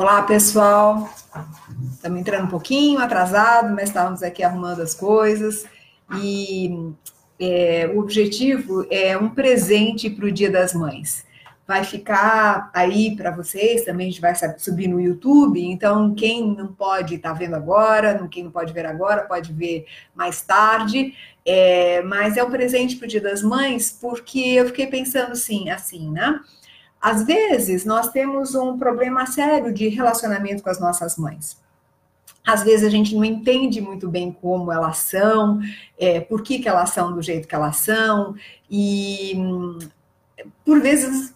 Olá, pessoal. Estamos entrando um pouquinho atrasado, mas estávamos aqui arrumando as coisas. E é, o objetivo é um presente para o Dia das Mães. Vai ficar aí para vocês, também a gente vai subir no YouTube. Então, quem não pode estar tá vendo agora, quem não pode ver agora, pode ver mais tarde. É, mas é um presente para o Dia das Mães, porque eu fiquei pensando assim, assim, né? Às vezes, nós temos um problema sério de relacionamento com as nossas mães. Às vezes a gente não entende muito bem como elas são, é, por que, que elas são do jeito que elas são, e por vezes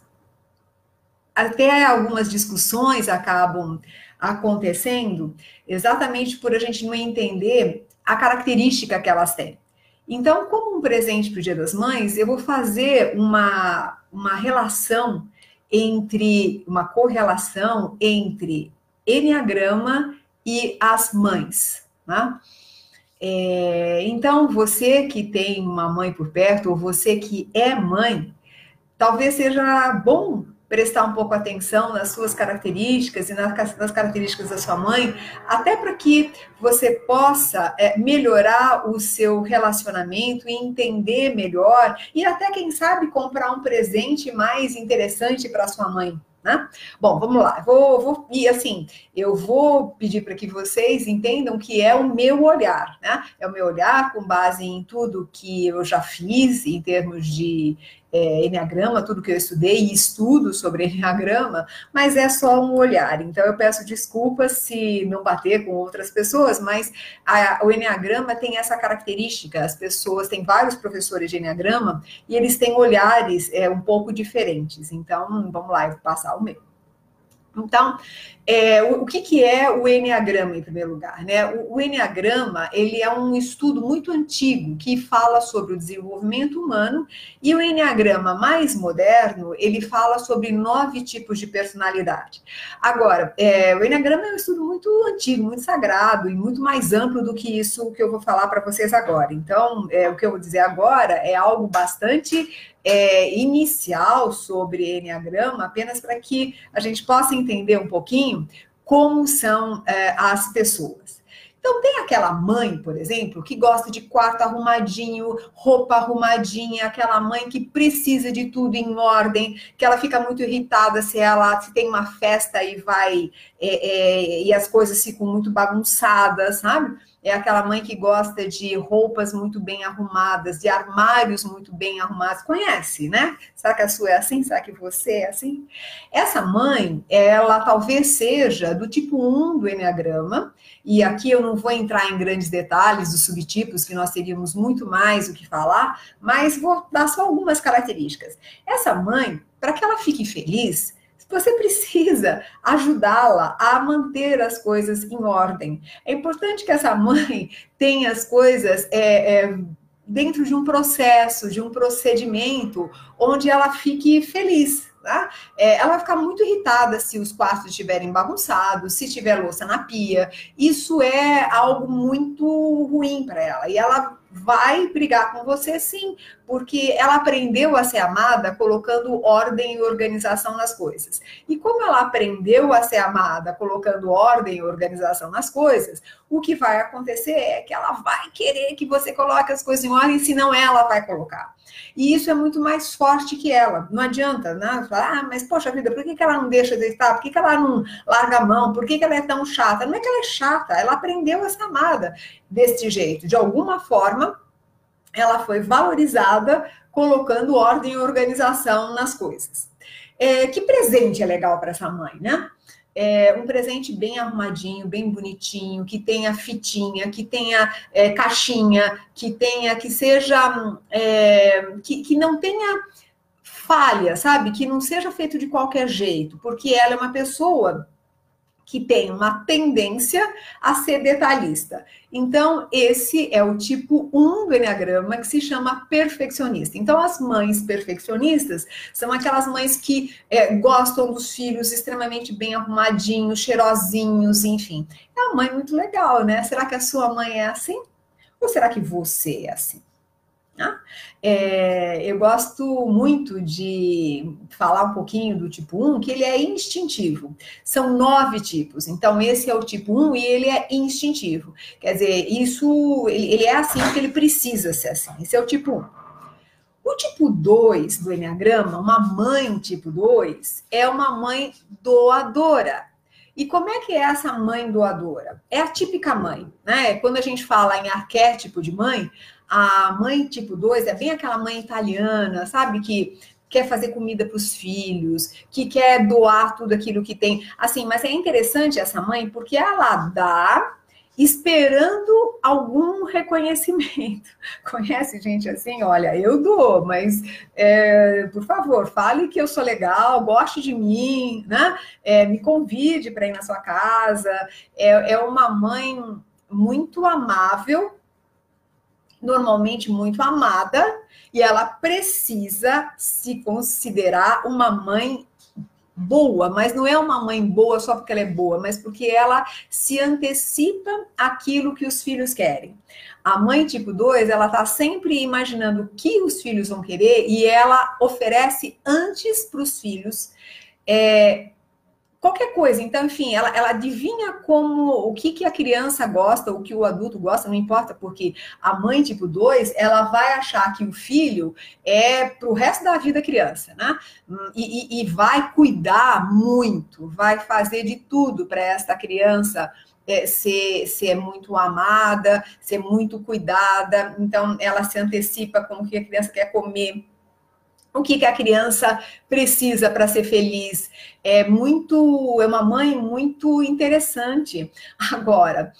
até algumas discussões acabam acontecendo exatamente por a gente não entender a característica que elas têm. Então, como um presente para o Dia das Mães, eu vou fazer uma, uma relação entre uma correlação entre Enneagrama e as mães. Né? É, então, você que tem uma mãe por perto, ou você que é mãe, talvez seja bom prestar um pouco atenção nas suas características e nas, características da sua mãe, até para que você possa é, melhorar o seu relacionamento e entender melhor, e até, quem sabe, comprar um presente mais interessante para sua mãe. Né? Bom, vamos lá. Vou, vou e assim, eu vou pedir para que vocês entendam que é o meu olhar, né? É o meu olhar com base em tudo que eu já fiz em termos de é, Enneagrama, tudo que eu estudei e estudo sobre Enneagrama, mas é só um olhar. Então eu peço desculpas se não bater com outras pessoas, mas a, o Enneagrama tem essa característica, as pessoas, têm vários professores de Enneagrama e eles têm olhares é, um pouco diferentes. Então, vamos lá, eu vou passar o meu. Então, é, o, o que, que, é o Enneagrama, em primeiro lugar? Né? O, o Enneagrama ele é um estudo muito antigo que fala sobre o desenvolvimento humano e o Enneagrama mais moderno ele fala sobre nove tipos de personalidade. Agora, é, o Enneagrama é um estudo muito antigo, muito sagrado e muito mais amplo do que isso que eu vou falar para vocês agora. Então, é, o que eu vou dizer agora é algo bastante é, inicial sobre Enneagrama, apenas para que a gente possa entender um pouquinho como são é, as pessoas. Então, tem aquela mãe, por exemplo, que gosta de quarto arrumadinho, roupa arrumadinha, aquela mãe que precisa de tudo em ordem, que ela fica muito irritada se ela se tem uma festa e vai é, é, e as coisas ficam muito bagunçadas, sabe? É aquela mãe que gosta de roupas muito bem arrumadas, de armários muito bem arrumados. Conhece, né? Será que a sua é assim? Será que você é assim? Essa mãe, ela talvez seja do tipo 1 do Enneagrama, e aqui eu não vou entrar em grandes detalhes dos subtipos, que nós teríamos muito mais o que falar, mas vou dar só algumas características. Essa mãe, para que ela fique feliz, você precisa ajudá-la a manter as coisas em ordem. É importante que essa mãe tenha as coisas é, é, dentro de um processo, de um procedimento, onde ela fique feliz. Tá? É, ela vai ficar muito irritada se os quartos estiverem bagunçados, se tiver louça na pia. Isso é algo muito ruim para ela. E ela vai brigar com você sim, porque ela aprendeu a ser amada colocando ordem e organização nas coisas. E como ela aprendeu a ser amada colocando ordem e organização nas coisas, o que vai acontecer é que ela vai querer que você coloque as coisas em ordem, senão ela vai colocar. E isso é muito mais forte que ela. Não adianta, né? Falar, ah, mas poxa vida, por que, que ela não deixa de estar? Por que, que ela não larga a mão? Por que, que ela é tão chata? Não é que ela é chata, ela aprendeu a ser amada deste jeito. De alguma forma, ela foi valorizada colocando ordem e organização nas coisas. É, que presente é legal para essa mãe, né? É, um presente bem arrumadinho, bem bonitinho, que tenha fitinha, que tenha é, caixinha, que tenha, que seja, é, que, que não tenha falha, sabe? Que não seja feito de qualquer jeito, porque ela é uma pessoa que tem uma tendência a ser detalhista. Então, esse é o tipo 1 do Enneagrama que se chama perfeccionista. Então, as mães perfeccionistas são aquelas mães que é, gostam dos filhos extremamente bem arrumadinhos, cheirosinhos, enfim. É uma mãe muito legal, né? Será que a sua mãe é assim? Ou será que você é assim? Né? É, eu gosto muito de falar um pouquinho do tipo 1, que ele é instintivo. São nove tipos. Então, esse é o tipo 1 e ele é instintivo. Quer dizer, isso ele, é assim ele precisa ser assim. Esse é o tipo 1. O tipo 2 do Enneagrama, uma mãe tipo 2, é uma mãe doadora. E como é que é essa mãe doadora? É a típica mãe, né? Quando a gente fala em arquétipo de mãe, a mãe tipo 2 é bem aquela mãe italiana, sabe? Que quer fazer comida para os filhos, que quer doar tudo aquilo que tem. Assim, mas é interessante essa mãe porque ela dá esperando algum reconhecimento. Conhece gente assim? Olha, eu dou, mas é, por favor, fale que eu sou legal, goste de mim, né? É, me convide para ir na sua casa. É, é uma mãe muito amável, normalmente muito amada, e ela precisa se considerar uma mãe boa, mas não é uma mãe boa só porque ela é boa, mas porque ela se antecipa aquilo que os filhos querem. A mãe tipo 2, ela tá sempre imaginando o que os filhos vão querer e ela oferece antes para os filhos é, qualquer coisa. Então, enfim, ela, ela adivinha como o que, que a criança gosta, o que o adulto gosta, não importa, porque a mãe tipo 2, ela vai achar que o filho é para o resto da vida criança, né? E, e, e vai cuidar muito, vai fazer de tudo para esta criança é, ser, ser muito amada, ser muito cuidada. Então, ela se antecipa com o que a criança quer comer o que, que a criança precisa para ser feliz. É muito, é uma mãe muito interessante. Agora,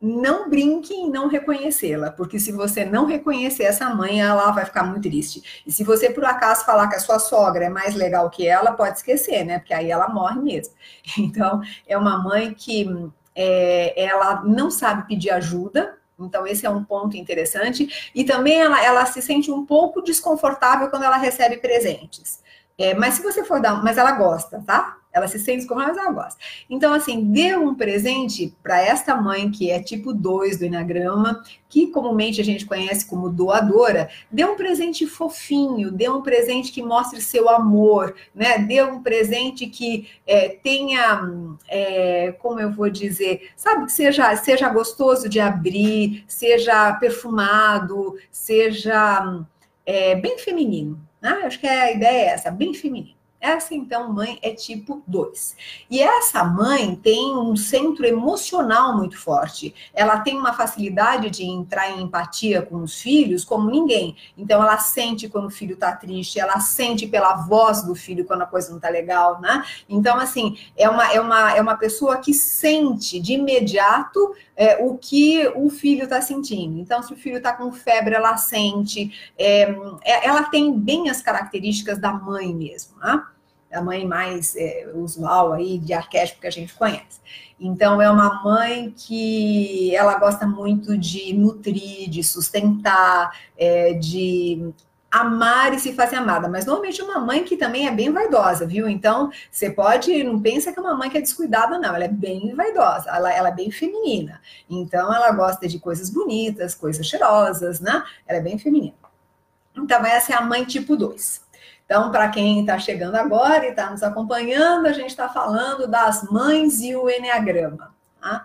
não brinque em não reconhecê-la, porque se você não reconhecer essa mãe, ela vai ficar muito triste. E se você por acaso falar que a sua sogra é mais legal que ela, pode esquecer, né? Porque aí ela morre mesmo. Então, é uma mãe que é, ela não sabe pedir ajuda, então, esse é um ponto interessante. E também ela, ela se sente um pouco desconfortável quando ela recebe presentes. É, mas se você for dar, mas ela gosta, tá? Ela se sente desconfortável, mas ela gosta. Então, assim, dê um presente para esta mãe que é tipo 2 do Enneagrama, que comumente a gente conhece como doadora. Dê um presente fofinho, dê um presente que mostre seu amor, né? Dê um presente que é, tenha, é, como eu vou dizer, sabe, que seja, seja gostoso de abrir, seja perfumado, seja é, bem feminino. Né? Acho que a ideia é essa, bem feminino. Essa, então, mãe é tipo 2. E essa mãe tem um centro emocional muito forte. Ela tem uma facilidade de entrar em empatia com os filhos como ninguém. Então, ela sente quando o filho está triste, ela sente pela voz do filho quando a coisa não está legal, né? Então, assim, é uma, é, uma, é uma pessoa que sente de imediato é, o que o filho está sentindo. Então, se o filho está com febre, ela sente. É, é, ela tem bem as características da mãe mesmo, né? A mãe mais é, usual aí de arquétipo que a gente conhece. Então é uma mãe que ela gosta muito de nutrir, de sustentar, é, de amar e se fazer amada, mas normalmente é uma mãe que também é bem vaidosa, viu? Então, você pode, não pensa que é uma mãe que é descuidada, não, ela é bem vaidosa, ela, ela é bem feminina. Então, ela gosta de coisas bonitas, coisas cheirosas, né? Ela é bem feminina. Então, essa é a mãe tipo 2. Então, para quem está chegando agora e está nos acompanhando, a gente está falando das mães e o Enneagrama. Tá?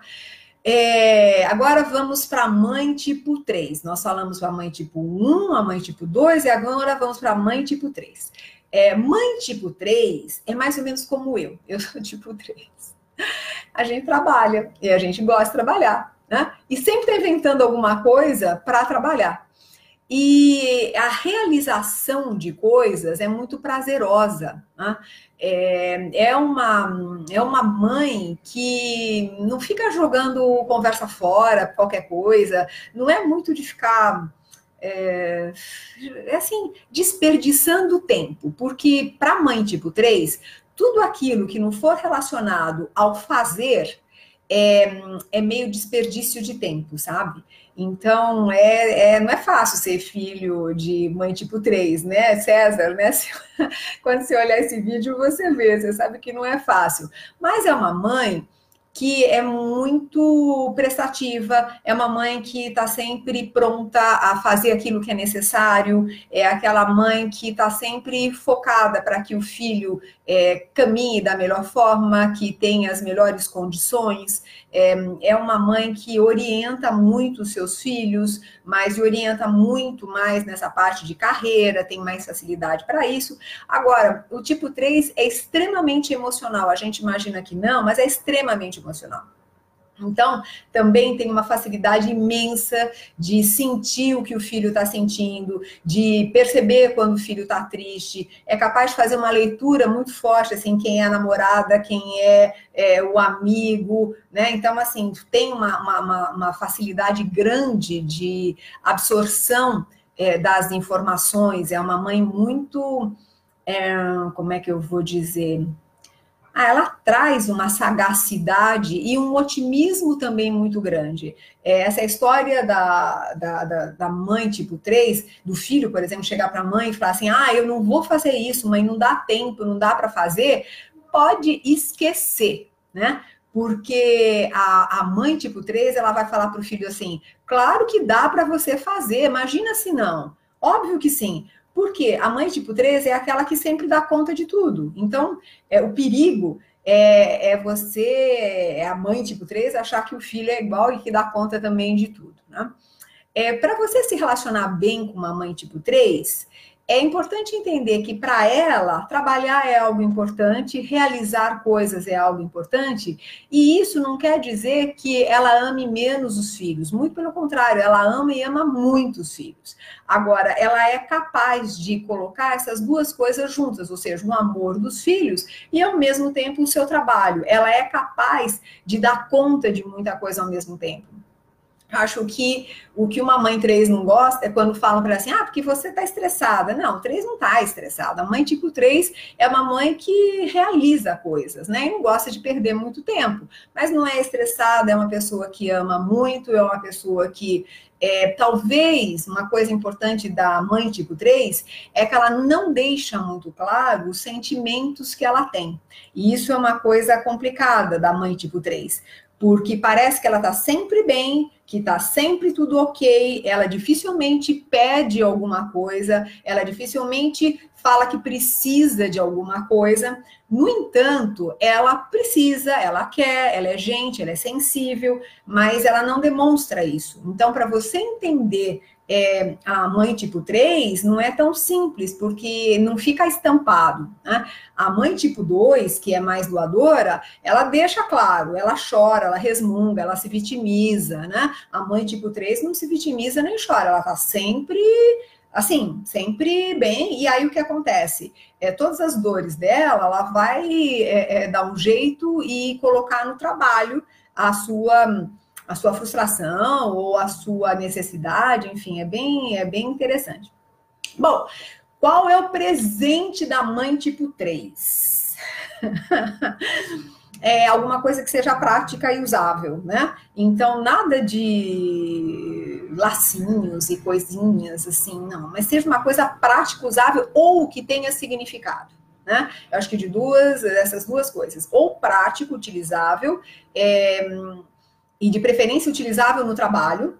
É, agora vamos para a mãe tipo 3. Nós falamos para a mãe tipo 1, a mãe tipo 2, e agora vamos para a mãe tipo 3. É, mãe tipo 3 é mais ou menos como eu. Eu sou tipo 3. A gente trabalha e a gente gosta de trabalhar, né? E sempre está inventando alguma coisa para trabalhar. E a realização de coisas é muito prazerosa. Né? É, é, uma, é uma mãe que não fica jogando conversa fora, qualquer coisa, não é muito de ficar. É, é assim, desperdiçando tempo, porque para mãe tipo 3, tudo aquilo que não for relacionado ao fazer é, é meio desperdício de tempo, sabe? Então, é, é, não é fácil ser filho de mãe tipo 3, né, César, né? Quando você olhar esse vídeo, você vê, você sabe que não é fácil. Mas é uma mãe que é muito prestativa, é uma mãe que está sempre pronta a fazer aquilo que é necessário, é aquela mãe que está sempre focada para que o filho é, caminhe da melhor forma, que tenha as melhores condições. É, é uma mãe que orienta muito os seus filhos, mas orienta muito mais nessa parte de carreira, tem mais facilidade para isso. Agora, o tipo 3 é extremamente emocional. A gente imagina que não, mas é extremamente emocional. Então, também tem uma facilidade imensa de sentir o que o filho está sentindo, de perceber quando o filho está triste, é capaz de fazer uma leitura muito forte, assim, quem é a namorada, quem é, é o amigo, né? Então, assim, tem uma, uma, uma facilidade grande de absorção é, das informações, é uma mãe muito, é, como é que eu vou dizer ela traz uma sagacidade e um otimismo também muito grande. É, essa história da, da, da, da, mãe tipo 3, do filho, por exemplo, chegar para a mãe e falar assim: ah, eu não vou fazer isso, mãe, não dá tempo, não dá para fazer, pode esquecer, né? Porque a, a mãe tipo 3, ela vai falar para o filho assim: claro que dá para você fazer, imagina se não. Óbvio que sim. Porque a mãe tipo 3 é aquela que sempre dá conta de tudo. Então, é, o perigo é, é, você, é a mãe tipo 3, achar que o filho é igual e que dá conta também de tudo. Né? É, Para você se relacionar bem com uma mãe tipo 3, é importante entender que para ela trabalhar é algo importante, realizar coisas é algo importante, e isso não quer dizer que ela ame menos os filhos, muito pelo contrário, ela ama e ama muito os filhos. Agora, ela é capaz de colocar essas duas coisas juntas, ou seja, o amor dos filhos e ao mesmo tempo o seu trabalho. Ela é capaz de dar conta de muita coisa ao mesmo tempo. Acho que o que uma mãe 3 não gosta é quando falam para ela assim, ah, porque você está estressada. Não, 3 não está estressada. A mãe tipo 3 é uma mãe que realiza coisas, né? E não gosta de perder muito tempo. Mas não é estressada, é uma pessoa que ama muito, é uma pessoa que é, talvez uma coisa importante da mãe tipo 3 é que ela não deixa muito claro os sentimentos que ela tem. E isso é uma coisa complicada da mãe tipo 3, porque parece que ela está sempre bem, que está sempre tudo ok, ela dificilmente pede alguma coisa, ela dificilmente fala que precisa de alguma coisa. No entanto, ela precisa, ela quer, ela é gente, ela é sensível, mas ela não demonstra isso. Então, para você entender é, a mãe tipo 3 não é tão simples, porque não fica estampado. Né? A mãe tipo 2, que é mais doadora, ela deixa claro, ela chora, ela resmunga, ela se vitimiza. Né? A mãe tipo 3 não se vitimiza nem chora, ela está sempre assim, sempre bem. E aí o que acontece? É, todas as dores dela, ela vai é, é, dar um jeito e colocar no trabalho a sua a sua frustração ou a sua necessidade, enfim, é bem, é bem interessante. Bom, qual é o presente da mãe tipo 3? é alguma coisa que seja prática e usável, né? Então, nada de lacinhos e coisinhas assim, não, mas seja uma coisa prática, usável ou que tenha significado. Né? Eu acho que de duas, essas duas coisas, ou prático, utilizável, é, e de preferência utilizável no trabalho,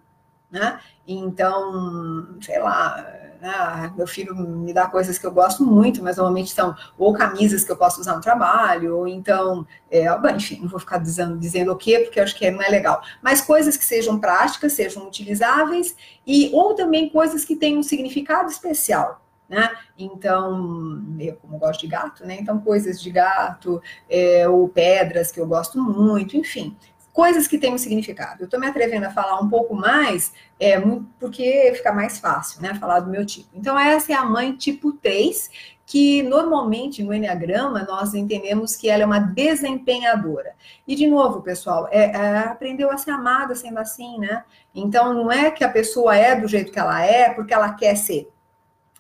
né? Então, sei lá, né? meu filho me dá coisas que eu gosto muito, mas normalmente são ou camisas que eu posso usar no trabalho, ou então, é, enfim, não vou ficar dizendo, dizendo o quê, porque eu acho que não é legal. Mas coisas que sejam práticas, sejam utilizáveis, e ou também coisas que tenham um significado especial. Né? Então, eu como gosto de gato, né? Então, coisas de gato, é, ou pedras que eu gosto muito, enfim, coisas que têm um significado. Eu estou me atrevendo a falar um pouco mais, é, porque fica mais fácil, né? Falar do meu tipo. Então, essa é a mãe tipo 3, que normalmente no Enneagrama nós entendemos que ela é uma desempenhadora. E, de novo, pessoal, é, é, aprendeu a ser amada sendo assim, né? Então, não é que a pessoa é do jeito que ela é porque ela quer ser.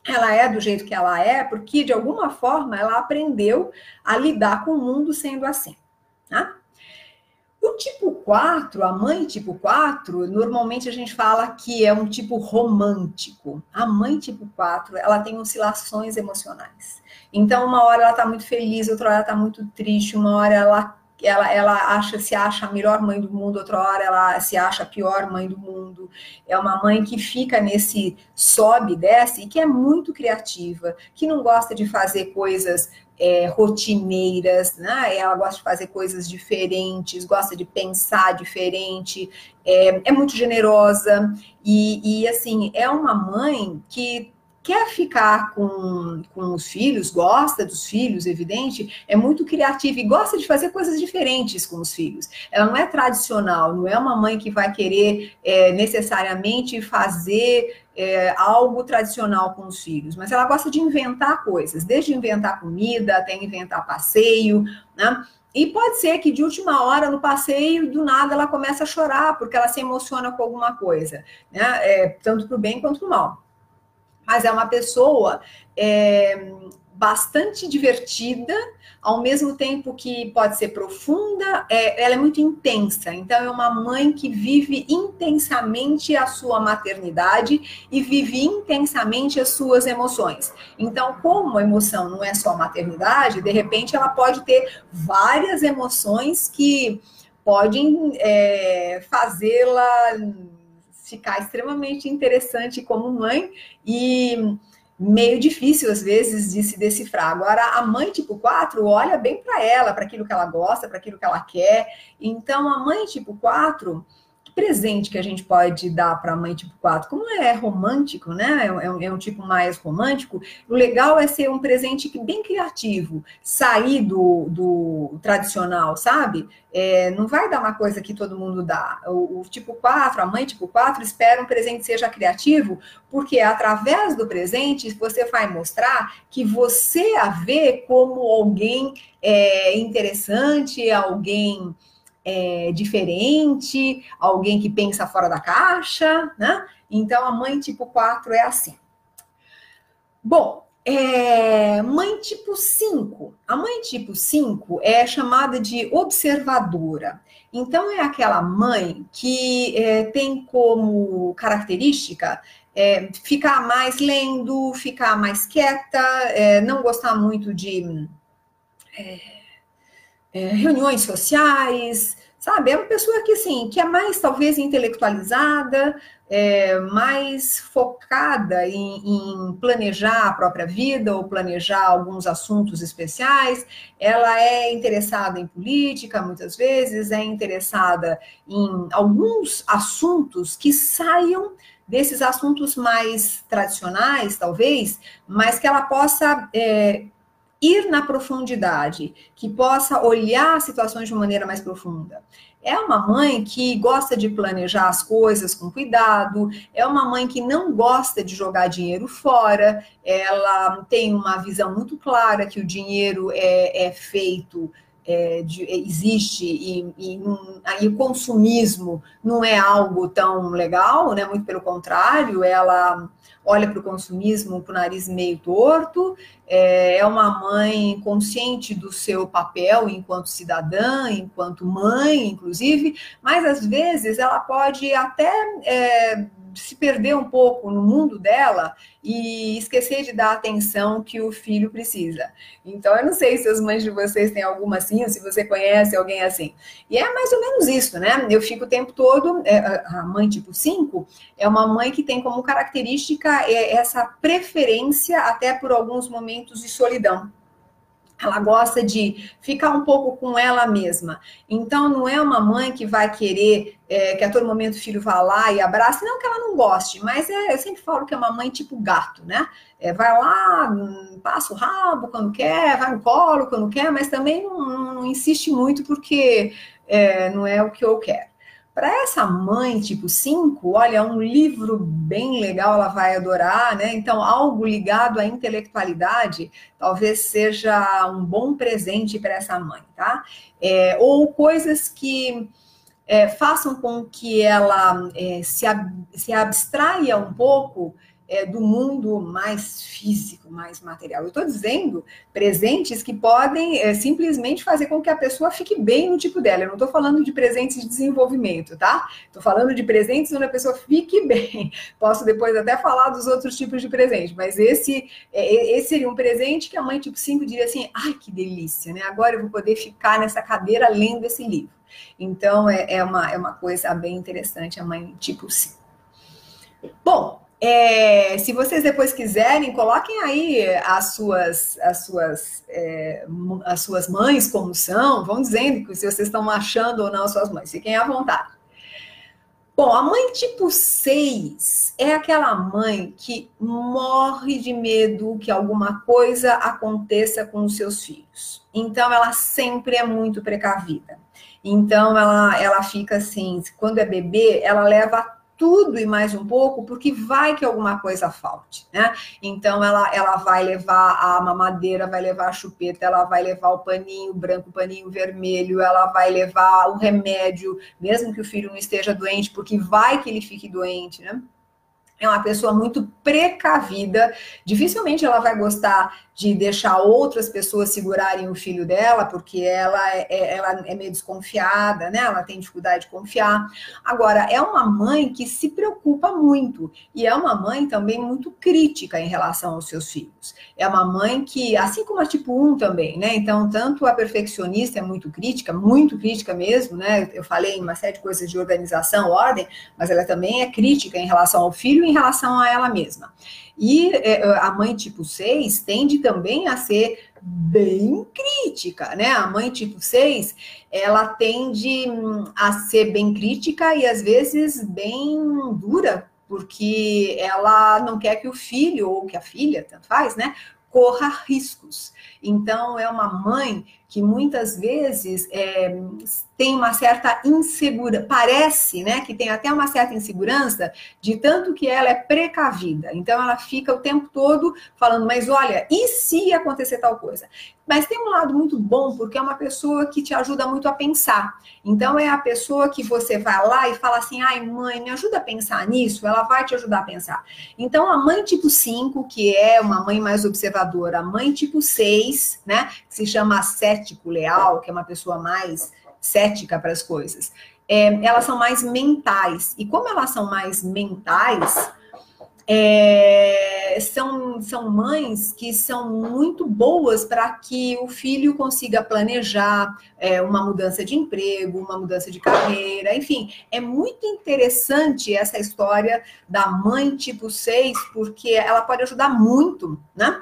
Ela é do jeito que ela é porque, de alguma forma, ela aprendeu a lidar com o mundo sendo assim. Tá? O tipo 4, a mãe tipo 4, normalmente a gente fala que é um tipo romântico. A mãe tipo 4, ela tem oscilações emocionais. Então, uma hora ela tá muito feliz, outra hora ela tá muito triste, uma hora ela ela, ela acha, se acha a melhor mãe do mundo, outra hora ela se acha a pior mãe do mundo. É uma mãe que fica nesse sobe desce e que é muito criativa, que não gosta de fazer coisas é, rotineiras, né? Ela gosta de fazer coisas diferentes, gosta de pensar diferente, é, é muito generosa e, e, assim, é uma mãe que quer ficar com, com os filhos, gosta dos filhos, evidente, é muito criativa e gosta de fazer coisas diferentes com os filhos. Ela não é tradicional, não é uma mãe que vai querer é, necessariamente fazer é, algo tradicional com os filhos, mas ela gosta de inventar coisas, desde inventar comida até inventar passeio, né? E pode ser que de última hora no passeio, do nada, ela comece a chorar, porque ela se emociona com alguma coisa, né? É, tanto para o bem quanto para o mal mas é uma pessoa é, bastante divertida, ao mesmo tempo que pode ser profunda, é, ela é muito intensa. Então, é uma mãe que vive intensamente a sua maternidade e vive intensamente as suas emoções. Então, como a emoção não é só maternidade, de repente ela pode ter várias emoções que podem é, fazê-la ficar extremamente interessante como mãe e meio difícil às vezes de se decifrar. Agora, a mãe tipo 4 olha bem para ela, para aquilo que ela gosta, para aquilo que ela quer. Então, a mãe tipo 4 presente que a gente pode dar para a mãe tipo 4, como é romântico, né? É um, é um, tipo mais romântico, o legal é ser um presente bem criativo, sair do, do tradicional, sabe? É, não vai dar uma coisa que todo mundo dá. O, o, tipo 4, a mãe tipo 4, espera um presente que seja criativo, porque através do presente você vai mostrar que você a vê como alguém é, interessante, alguém é, diferente, alguém que pensa fora da caixa, né? Então, a mãe tipo 4 é assim. Bom, é, mãe tipo 5. A mãe tipo 5 é chamada de observadora. Então, é aquela mãe que é, tem como característica é, ficar mais lendo, ficar mais quieta, é, não gostar muito de é, reuniões sociais, sabe? É uma pessoa que, assim, que é mais, talvez, intelectualizada, é, mais focada em, em, planejar a própria vida ou planejar alguns assuntos especiais. Ela é interessada em política, muitas vezes, é interessada em alguns assuntos que saiam desses assuntos mais tradicionais, talvez, mas que ela possa é, ir na profundidade, que possa olhar situações de uma maneira mais profunda. É uma mãe que gosta de planejar as coisas com cuidado, é uma mãe que não gosta de jogar dinheiro fora, ela tem uma visão muito clara que o dinheiro é, é feito é, de, existe e, e, e, o consumismo não é algo tão legal, né? Muito pelo contrário, ela olha para o consumismo com o nariz meio torto, é, é uma mãe consciente do seu papel enquanto cidadã, enquanto mãe, inclusive, mas às vezes ela pode até é, se perder um pouco no mundo dela e esquecer de dar a atenção que o filho precisa. Então, eu não sei se as mães de vocês têm alguma assim, ou se você conhece alguém assim. E é mais ou menos isso, né? Eu fico o tempo todo, é, a mãe tipo 5 é uma mãe que tem como característica é, essa preferência até por alguns momentos de solidão ela gosta de ficar um pouco com ela mesma. Então, não é uma mãe que vai querer é, que a todo momento o filho vá lá e abrace, não que ela não goste, mas é, eu sempre falo que é uma mãe tipo gato, né? É, vai lá, passa o rabo quando quer, vai no colo quando quer, mas também não, não, insiste muito porque é, não é o que eu quero. Para essa mãe tipo 5, olha, um livro bem legal, ela vai adorar, né? Então, algo ligado à intelectualidade talvez seja um bom presente para essa mãe, tá? É, ou coisas que é, façam com que ela é, se, ab se abstraia um pouco é, do mundo mais físico, mais material. Eu estou dizendo presentes que podem é, simplesmente fazer com que a pessoa fique bem no tipo dela. Eu não estou falando de presentes de desenvolvimento, tá? Estou falando de presentes onde a pessoa fique bem. Posso depois até falar dos outros tipos de presente, mas esse, é, esse seria um presente que a mãe tipo 5 diria assim: ai, que delícia, né? Agora eu vou poder ficar nessa cadeira lendo esse livro. Então, é, é, uma, é uma coisa bem interessante a mãe tipo 5. Bom, é, se vocês depois quiserem, coloquem aí as suas, as suas, é, as suas mães como são, vão dizendo se vocês estão achando ou não as suas mães, fiquem à vontade. Bom, a mãe tipo 6 é aquela mãe que morre de medo que alguma coisa aconteça com os seus filhos. Então, ela sempre é muito precavida. Então, ela, ela fica assim, quando é bebê, ela leva tudo e mais um pouco, porque vai que alguma coisa falte, né? Então ela, ela vai levar a mamadeira, vai levar a chupeta, ela vai levar o paninho branco, o paninho vermelho, ela vai levar o remédio, mesmo que o filho não esteja doente, porque vai que ele fique doente, né? é uma pessoa muito precavida, dificilmente ela vai gostar de deixar outras pessoas segurarem o filho dela, porque ela é, é, ela é meio desconfiada, né? Ela tem dificuldade de confiar. Agora, é uma mãe que se preocupa muito e é uma mãe também muito crítica em relação aos seus filhos. É uma mãe que, assim como a tipo 1 também, né? Então, tanto a perfeccionista é muito crítica, muito crítica mesmo, né? Eu falei em uma série de coisas de organização, ordem, mas ela também é crítica em relação ao filho e em relação a ela mesma. E é, a mãe tipo 6 tende também a ser bem crítica, né? A mãe tipo 6, ela tende hum, a ser bem crítica e às vezes bem dura, porque ela não quer que o filho ou que a filha, tanto faz, né? Corra riscos. Então, é uma mãe que muitas vezes é, tem uma certa insegurança, parece, né, que tem até uma certa insegurança de tanto que ela é precavida. Então ela fica o tempo todo falando, mas olha, e se acontecer tal coisa? Mas tem um lado muito bom, porque é uma pessoa que te ajuda muito a pensar. Então é a pessoa que você vai lá e fala assim: "Ai, mãe, me ajuda a pensar nisso". Ela vai te ajudar a pensar. Então a mãe tipo 5, que é uma mãe mais observadora, a mãe tipo 6, né, que se chama cético leal, que é uma pessoa mais cética para as coisas. É, elas são mais mentais. E como elas são mais mentais, é, são, são mães que são muito boas para que o filho consiga planejar é, uma mudança de emprego, uma mudança de carreira, enfim. É muito interessante essa história da mãe tipo 6, porque ela pode ajudar muito, né?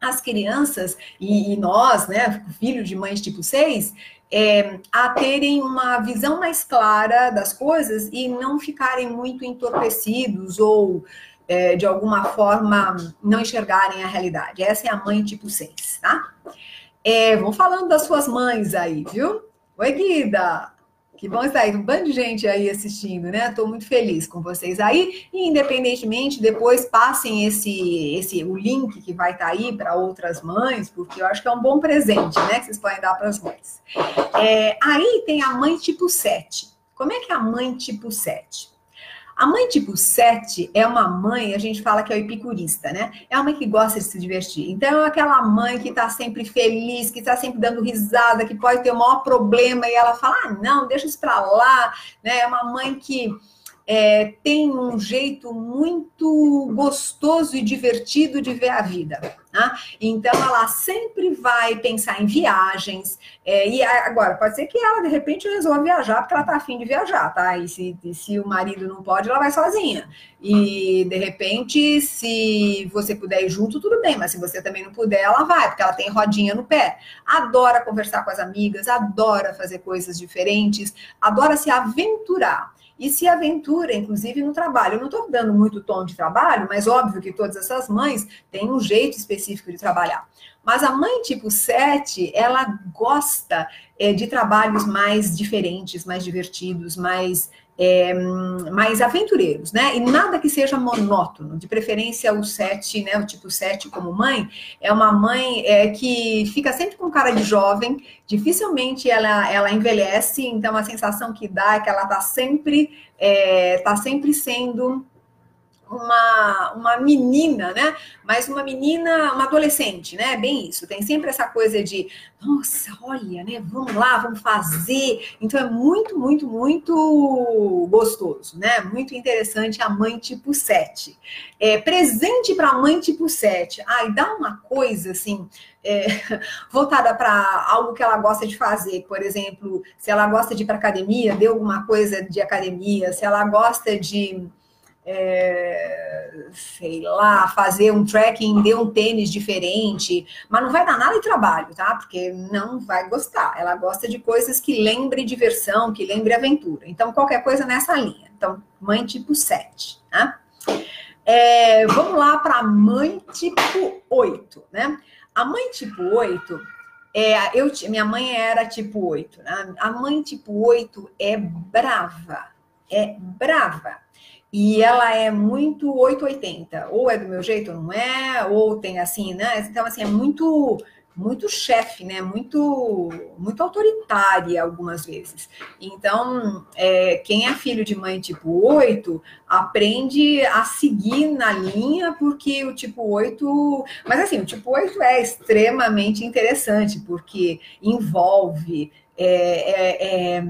As crianças e, e nós, né, filhos de mães tipo 6, é, a terem uma visão mais clara das coisas e não ficarem muito entorpecidos ou é, de alguma forma não enxergarem a realidade. Essa é a mãe tipo 6, tá? É, vão falando das suas mães aí, viu? Oi, Guida! Que bom estar aí, um bando de gente aí assistindo, né? Estou muito feliz com vocês aí. E, independentemente, depois passem esse, esse o link que vai estar aí para outras mães, porque eu acho que é um bom presente, né? Que vocês podem dar para as mães. É, aí tem a mãe tipo 7. Como é que é a mãe tipo 7? A mãe tipo 7 é uma mãe, a gente fala que é o epicurista, né? É uma mãe que gosta de se divertir. Então, é aquela mãe que tá sempre feliz, que tá sempre dando risada, que pode ter o maior problema e ela fala: ah, não, deixa isso pra lá, né? É uma mãe que é, tem um jeito muito gostoso e divertido de ver a vida. Né? Então, ela sempre vai pensar em viagens. É, e agora, pode ser que ela, de repente, resolva viajar porque ela está afim de viajar, tá? E se, e se o marido não pode, ela vai sozinha. E, de repente, se você puder ir junto, tudo bem, mas se você também não puder, ela vai, porque ela tem rodinha no pé. Adora conversar com as amigas, adora fazer coisas diferentes, adora se aventurar e se aventura, inclusive, no trabalho. Eu não estou dando muito tom de trabalho, mas óbvio que todas essas mães têm um jeito específico de trabalhar. Mas a mãe tipo 7, ela gosta é, de trabalhos mais diferentes, mais divertidos, mais é, mais aventureiros, né? E nada que seja monótono, de preferência o 7, né? O tipo 7 como mãe, é uma mãe é, que fica sempre com cara de jovem, dificilmente ela, ela envelhece, então a sensação que dá é que ela tá sempre, é, tá sempre sendo uma, uma menina, né? Mas uma menina, uma adolescente, né? Bem isso. Tem sempre essa coisa de, nossa, olha, né? Vamos lá, vamos fazer. Então é muito, muito, muito gostoso, né? Muito interessante a mãe tipo 7. É, presente para mãe tipo 7. Ai, dá uma coisa assim. É, voltada para algo que ela gosta de fazer, por exemplo, se ela gosta de ir para academia, dê alguma coisa de academia, se ela gosta de é, sei lá, fazer um trekking, dê um tênis diferente, mas não vai dar nada de trabalho, tá? Porque não vai gostar. Ela gosta de coisas que lembre diversão, que lembre aventura. Então, qualquer coisa nessa linha. Então, mãe tipo 7, tá? É, vamos lá para mãe tipo 8, né? A mãe tipo 8, é, eu, minha mãe era tipo 8, né? A mãe tipo 8 é brava, é brava. E ela é muito 880, ou é do meu jeito não é, ou tem assim, né? Então, assim, é muito muito chefe, né? Muito, muito autoritária algumas vezes. Então, é, quem é filho de mãe tipo 8 aprende a seguir na linha, porque o tipo 8. Mas assim, o tipo 8 é extremamente interessante, porque envolve. É, é,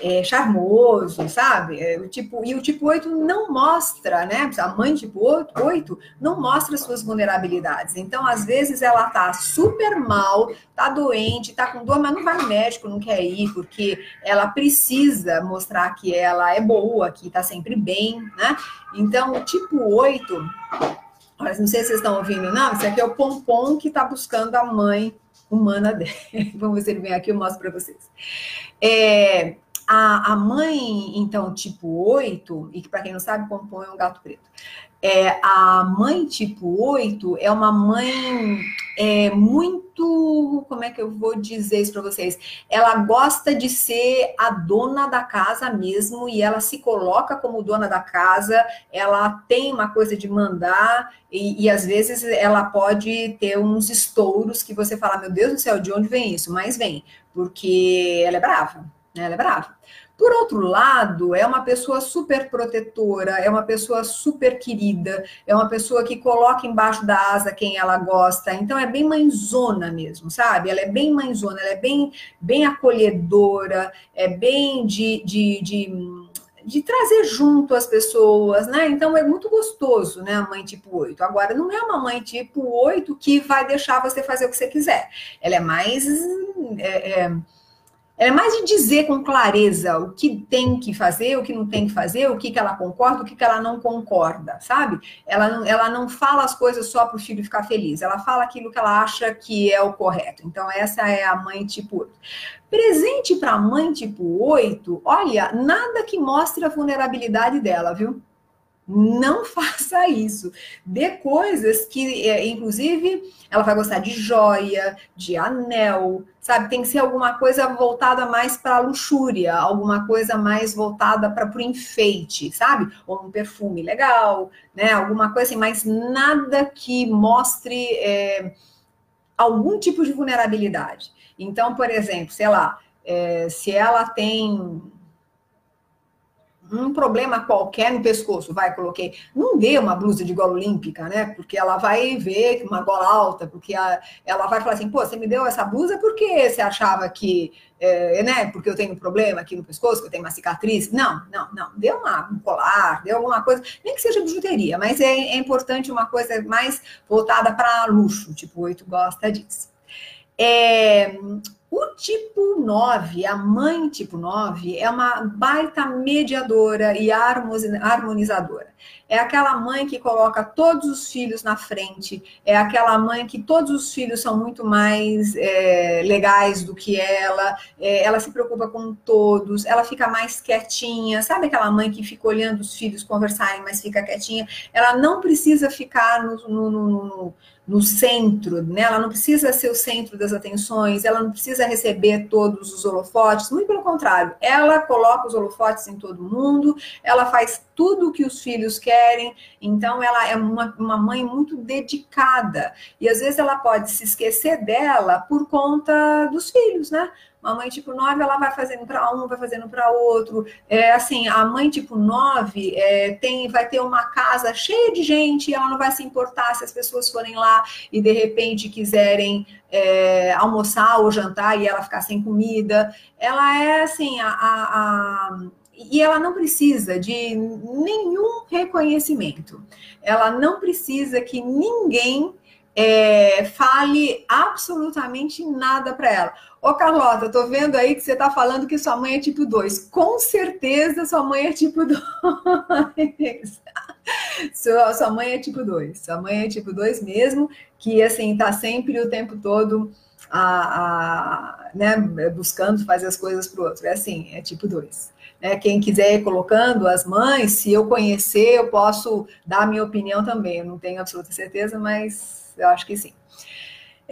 é charmoso, sabe? É, o tipo, e o tipo 8 não mostra, né? A mãe tipo 8 não mostra suas vulnerabilidades. Então, às vezes, ela tá super mal, tá doente, tá com dor, mas não vai no médico, não quer ir, porque ela precisa mostrar que ela é boa, que tá sempre bem, né? Então, o tipo 8, olha, não sei se vocês estão ouvindo, não, esse aqui é o pompom que tá buscando a mãe humana dele. Vamos ver se ele vem aqui, eu mostro para vocês. É, a, a mãe, então, tipo 8, e que para quem não sabe, compõe um gato preto. É, a mãe tipo 8 é uma mãe é, muito. Como é que eu vou dizer isso para vocês? Ela gosta de ser a dona da casa mesmo e ela se coloca como dona da casa, ela tem uma coisa de mandar e, e às vezes ela pode ter uns estouros que você fala: Meu Deus do céu, de onde vem isso? Mas vem, porque ela é brava? Ela é brava. Por outro lado, é uma pessoa super protetora, é uma pessoa super querida, é uma pessoa que coloca embaixo da asa quem ela gosta. Então é bem mãezona mesmo, sabe? Ela é bem mãezona, ela é bem, bem acolhedora, é bem de, de, de de trazer junto as pessoas, né? Então é muito gostoso, né? A mãe tipo 8. Agora, não é uma mãe tipo 8 que vai deixar você fazer o que você quiser. Ela é mais. É, é, é mais de dizer com clareza o que tem que fazer, o que não tem que fazer, o que, que ela concorda, o que, que ela não concorda, sabe? Ela não, ela não fala as coisas só para o filho ficar feliz, ela fala aquilo que ela acha que é o correto. Então, essa é a mãe tipo 8. Presente para a mãe tipo 8, olha, nada que mostre a vulnerabilidade dela, viu? Não faça isso. Dê coisas que, é, inclusive, ela vai gostar de joia, de anel, sabe? Tem que ser alguma coisa voltada mais para a luxúria, alguma coisa mais voltada para o enfeite, sabe? Ou um perfume legal, né? Alguma coisa assim, mas nada que mostre é, algum tipo de vulnerabilidade. Então, por exemplo, sei lá, é, se ela tem um problema qualquer no pescoço, vai, coloquei. Não dê uma blusa de gola olímpica, né? Porque ela vai ver uma gola alta, porque a, ela vai falar assim, pô, você me deu essa blusa porque você achava que, é, né? Porque eu tenho um problema aqui no pescoço, que eu tenho uma cicatriz. Não, não, não. Dê uma, um colar, dê alguma coisa, nem que seja bijuteria, mas é, é importante uma coisa mais voltada para luxo, tipo, oito gosta disso. É, o tipo 9, a mãe tipo 9, é uma baita mediadora e harmonizadora. É aquela mãe que coloca todos os filhos na frente, é aquela mãe que todos os filhos são muito mais é, legais do que ela, é, ela se preocupa com todos, ela fica mais quietinha, sabe aquela mãe que fica olhando os filhos conversarem, mas fica quietinha? Ela não precisa ficar no, no, no no centro, né? Ela não precisa ser o centro das atenções, ela não precisa receber todos os holofotes, muito pelo contrário, ela coloca os holofotes em todo mundo, ela faz tudo que os filhos querem. Então, ela é uma, uma mãe muito dedicada. E às vezes ela pode se esquecer dela por conta dos filhos, né? Uma mãe tipo 9, ela vai fazendo para um, vai fazendo para outro. É, assim, a mãe tipo 9 é, tem, vai ter uma casa cheia de gente, ela não vai se importar se as pessoas forem lá e de repente quiserem é, almoçar ou jantar e ela ficar sem comida. Ela é assim, a, a, a e ela não precisa de nenhum reconhecimento. Ela não precisa que ninguém é, fale absolutamente nada para ela. Ô, Carlota, tô vendo aí que você tá falando que sua mãe é tipo 2. Com certeza sua mãe é tipo 2. sua, sua mãe é tipo 2. Sua mãe é tipo 2 mesmo, que assim, tá sempre o tempo todo a, a, né, buscando fazer as coisas pro outro. É assim, é tipo 2. É, quem quiser ir colocando as mães, se eu conhecer, eu posso dar a minha opinião também. Eu não tenho absoluta certeza, mas eu acho que sim.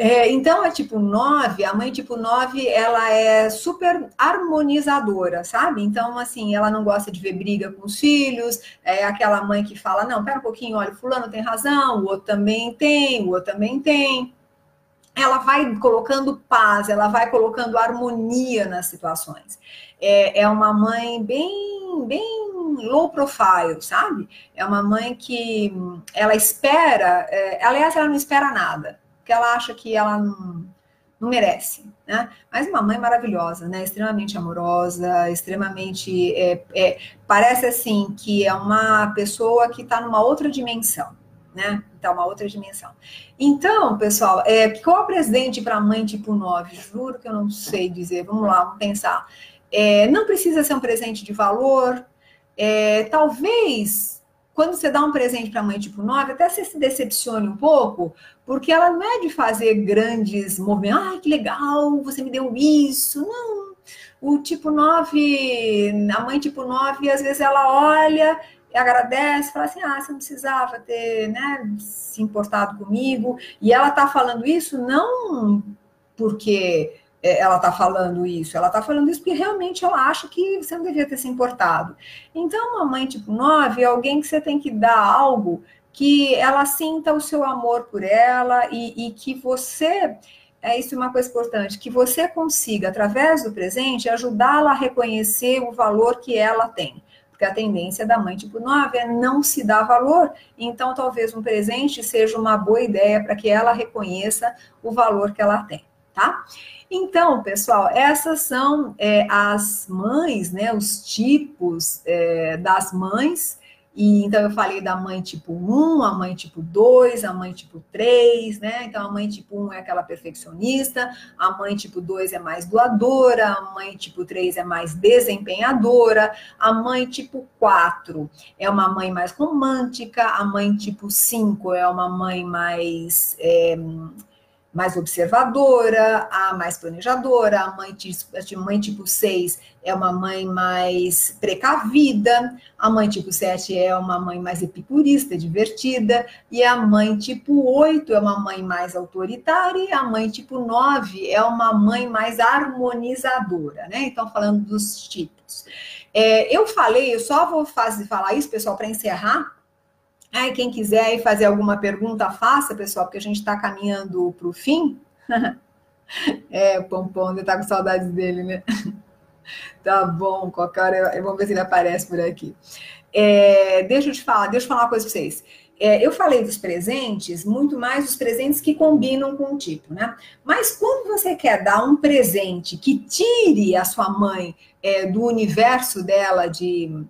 É, então, a tipo 9, a mãe tipo 9, ela é super harmonizadora, sabe? Então, assim, ela não gosta de ver briga com os filhos, é aquela mãe que fala, não, pera um pouquinho, olha, fulano tem razão, o outro também tem, o outro também tem. Ela vai colocando paz, ela vai colocando harmonia nas situações. É, é uma mãe bem, bem low profile, sabe? É uma mãe que ela espera, é, aliás, ela não espera nada, porque ela acha que ela não, não merece, né? Mas uma mãe maravilhosa, né? Extremamente amorosa, extremamente. É, é, parece assim que é uma pessoa que está numa outra dimensão, né? Está uma outra dimensão. Então, pessoal, é, qual é o presente para mãe tipo 9? Juro que eu não sei dizer. Vamos lá, vamos pensar. É, não precisa ser um presente de valor, é, talvez, quando você dá um presente para a mãe tipo 9, até você se decepcione um pouco, porque ela não é de fazer grandes movimentos, ah, que legal, você me deu isso. Não. O tipo 9, a mãe tipo 9, às vezes ela olha e agradece, fala assim: ah, você não precisava ter né, se importado comigo. E ela está falando isso não porque ela está falando isso? Ela está falando isso porque realmente ela acha que você não devia ter se importado. Então, uma mãe tipo 9 é alguém que você tem que dar algo que ela sinta o seu amor por ela e, e que você é isso uma coisa importante, que você consiga, através do presente, ajudá-la a reconhecer o valor que ela tem. Porque a tendência da mãe tipo 9 é não se dar valor, então talvez um presente seja uma boa ideia para que ela reconheça o valor que ela tem, tá? Então, pessoal, essas são é, as mães, né? Os tipos é, das mães. E então eu falei da mãe tipo 1, a mãe tipo 2, a mãe tipo 3, né? Então a mãe tipo 1 é aquela perfeccionista, a mãe tipo 2 é mais doadora, a mãe tipo 3 é mais desempenhadora, a mãe tipo 4 é uma mãe mais romântica, a mãe tipo 5 é uma mãe mais é, mais observadora, a mais planejadora, a mãe, a mãe tipo 6 é uma mãe mais precavida, a mãe tipo 7 é uma mãe mais epicurista, divertida, e a mãe tipo 8 é uma mãe mais autoritária, e a mãe tipo 9 é uma mãe mais harmonizadora, né? Então, falando dos tipos. É, eu falei, eu só vou fazer, falar isso, pessoal, para encerrar, Aí, quem quiser fazer alguma pergunta, faça, pessoal, porque a gente está caminhando para o fim. é, o Pompom, você está com saudades dele, né? tá bom, qualquer hora, vamos ver se ele aparece por aqui. É, deixa eu te falar, deixa eu falar uma coisa para vocês. É, eu falei dos presentes, muito mais os presentes que combinam com o tipo, né? Mas quando você quer dar um presente que tire a sua mãe é, do universo dela de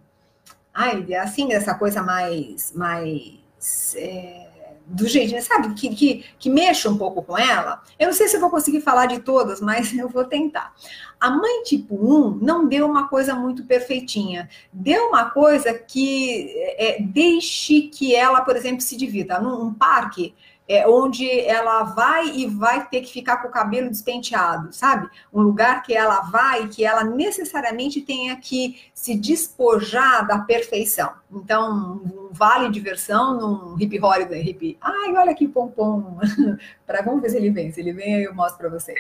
assim, essa coisa mais, mais é, do jeito, sabe, que, que, que mexa um pouco com ela. Eu não sei se eu vou conseguir falar de todas, mas eu vou tentar. A mãe tipo 1 não deu uma coisa muito perfeitinha. Deu uma coisa que é, deixe que ela, por exemplo, se divirta. Num parque, é, onde ela vai e vai ter que ficar com o cabelo despenteado, sabe? Um lugar que ela vai que ela necessariamente tenha que se despojar da perfeição. Então, um vale diversão num hip holiday, hip. Ai, olha que pompom. para vamos ver se ele vem. Se ele vem, eu mostro para vocês.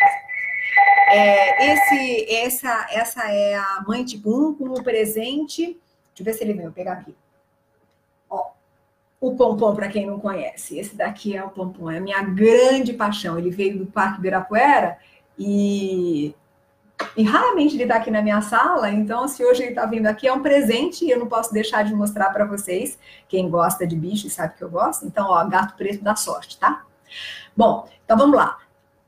É, esse, essa, essa é a mãe tipo 1 com o presente. Deixa eu ver se ele vem, vou pegar aqui. O pompom, para quem não conhece. Esse daqui é o pompom, é a minha grande paixão. Ele veio do Parque Ibirapuera e, e raramente ele está aqui na minha sala, então se hoje ele está vindo aqui é um presente e eu não posso deixar de mostrar para vocês. Quem gosta de bicho sabe que eu gosto. Então, ó, gato preto da sorte, tá? Bom, então vamos lá.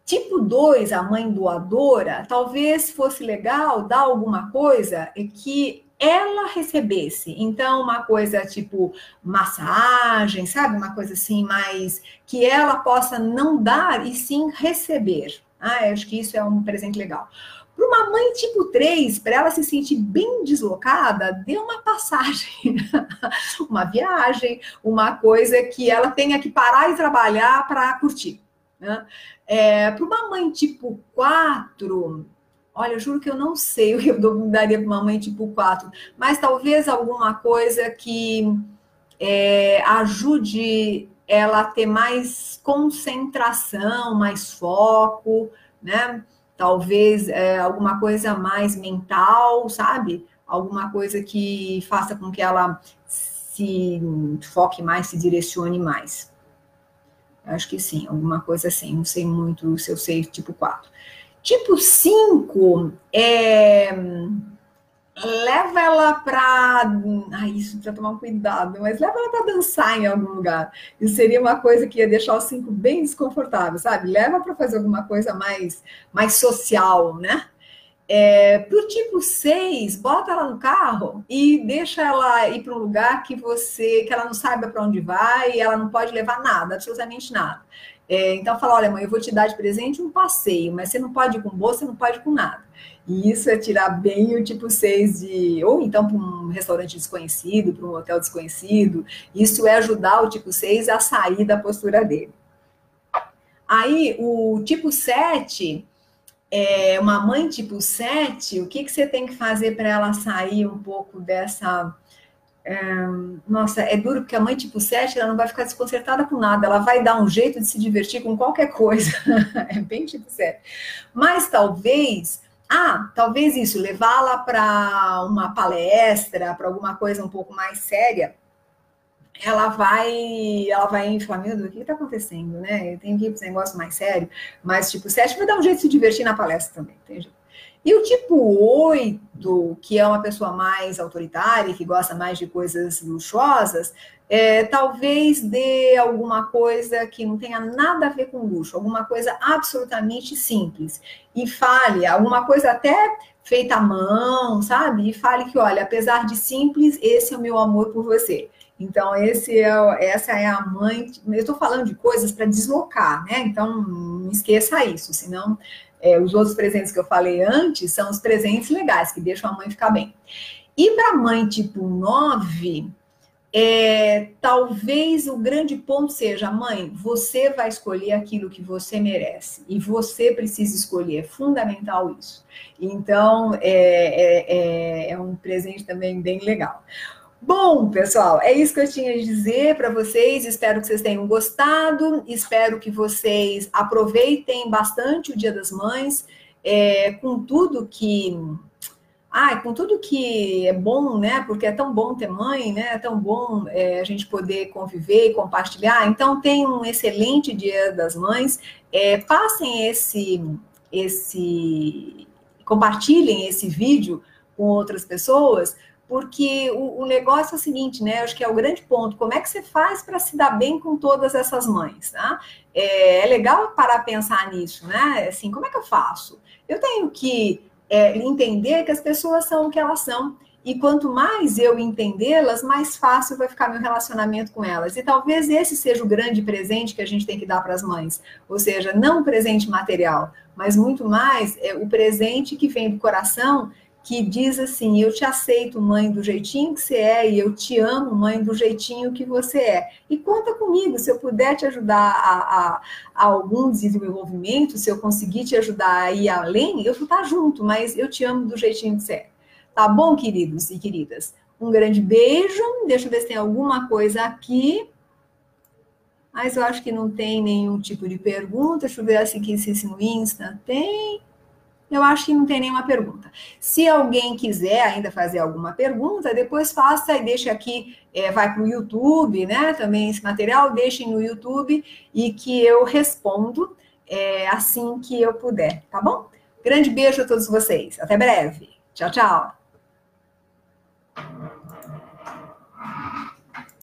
Tipo 2, a mãe doadora, talvez fosse legal dar alguma coisa que ela recebesse. Então, uma coisa tipo massagem, sabe? Uma coisa assim, mais que ela possa não dar e sim receber. Ah, eu acho que isso é um presente legal. Para uma mãe tipo 3, para ela se sentir bem deslocada, dê uma passagem, uma viagem, uma coisa que ela tenha que parar e trabalhar para curtir. Né? É, para uma mãe tipo 4, Olha, eu juro que eu não sei o que eu daria para uma mãe tipo 4, mas talvez alguma coisa que é, ajude ela a ter mais concentração, mais foco, né? Talvez é, alguma coisa mais mental, sabe? Alguma coisa que faça com que ela se foque mais, se direcione mais. Acho que sim, alguma coisa assim. Não sei muito se eu sei tipo 4. Tipo 5 é, leva ela para. Ai, isso precisa tomar cuidado, mas leva ela para dançar em algum lugar. Isso seria uma coisa que ia deixar o 5 bem desconfortável, sabe? Leva para fazer alguma coisa mais, mais social, né? É, para o tipo 6, bota ela no carro e deixa ela ir para um lugar que você que ela não saiba para onde vai e ela não pode levar nada, absolutamente nada. É, então fala, olha, mãe, eu vou te dar de presente um passeio, mas você não pode ir com bolsa, não pode ir com nada. E isso é tirar bem o tipo 6 de. Ou então para um restaurante desconhecido, para um hotel desconhecido. Isso é ajudar o tipo 6 a sair da postura dele. Aí, o tipo 7, é, uma mãe tipo 7, o que, que você tem que fazer para ela sair um pouco dessa é, nossa, é duro porque a mãe tipo 7, ela não vai ficar desconcertada com nada, ela vai dar um jeito de se divertir com qualquer coisa. é bem tipo 7. Mas talvez, ah, talvez isso, levá-la para uma palestra, para alguma coisa um pouco mais séria, ela vai, ela vai meu Deus, o que está acontecendo, né? Eu tenho que ir para esse negócio mais sério, mas tipo 7 vai dar um jeito de se divertir na palestra também, entende? E o tipo 8, que é uma pessoa mais autoritária, que gosta mais de coisas luxuosas, é, talvez dê alguma coisa que não tenha nada a ver com luxo, alguma coisa absolutamente simples. E fale, alguma coisa até feita à mão, sabe? E fale que, olha, apesar de simples, esse é o meu amor por você. Então, esse é, essa é a mãe. Eu estou falando de coisas para deslocar, né? Então, não esqueça isso, senão é, os outros presentes que eu falei antes são os presentes legais, que deixam a mãe ficar bem. E para mãe tipo 9, é, talvez o grande ponto seja, mãe, você vai escolher aquilo que você merece. E você precisa escolher, é fundamental isso. Então, é, é, é, é um presente também bem legal. Bom, pessoal, é isso que eu tinha a dizer para vocês. Espero que vocês tenham gostado. Espero que vocês aproveitem bastante o Dia das Mães, é, com tudo que. Ah, com tudo que é bom, né? Porque é tão bom ter mãe, né? É tão bom é, a gente poder conviver e compartilhar. Então, tenham um excelente Dia das Mães. É, passem esse, esse, compartilhem esse vídeo com outras pessoas porque o, o, negócio é o seguinte, né? Acho que é o grande ponto. Como é que você faz para se dar bem com todas essas mães? Tá? É, é, legal parar a pensar nisso, né? Assim, como é que eu faço? Eu tenho que é, entender que as pessoas são o que elas são. E quanto mais eu entendê-las, mais fácil vai ficar meu relacionamento com elas. E talvez esse seja o grande presente que a gente tem que dar para as mães. Ou seja, não o presente material, mas muito mais é, o presente que vem do coração que diz assim: Eu te aceito, mãe, do jeitinho que você é, e eu te amo, mãe, do jeitinho que você é. E conta comigo, se eu puder te ajudar a, a, a algum desenvolvimento, se eu conseguir te ajudar a ir além, eu vou estar junto, mas eu te amo do jeitinho que você é. Tá bom, queridos e queridas? Um grande beijo. Deixa eu ver se tem alguma coisa aqui. Mas eu acho que não tem nenhum tipo de pergunta. Deixa eu ver assim, se no Insta tem. Eu acho que não tem nenhuma pergunta. Se alguém quiser ainda fazer alguma pergunta, depois faça e deixe aqui, é, vai para o YouTube, né? Também esse material, deixem no YouTube e que eu respondo é, assim que eu puder, tá bom? Grande beijo a todos vocês. Até breve. Tchau, tchau.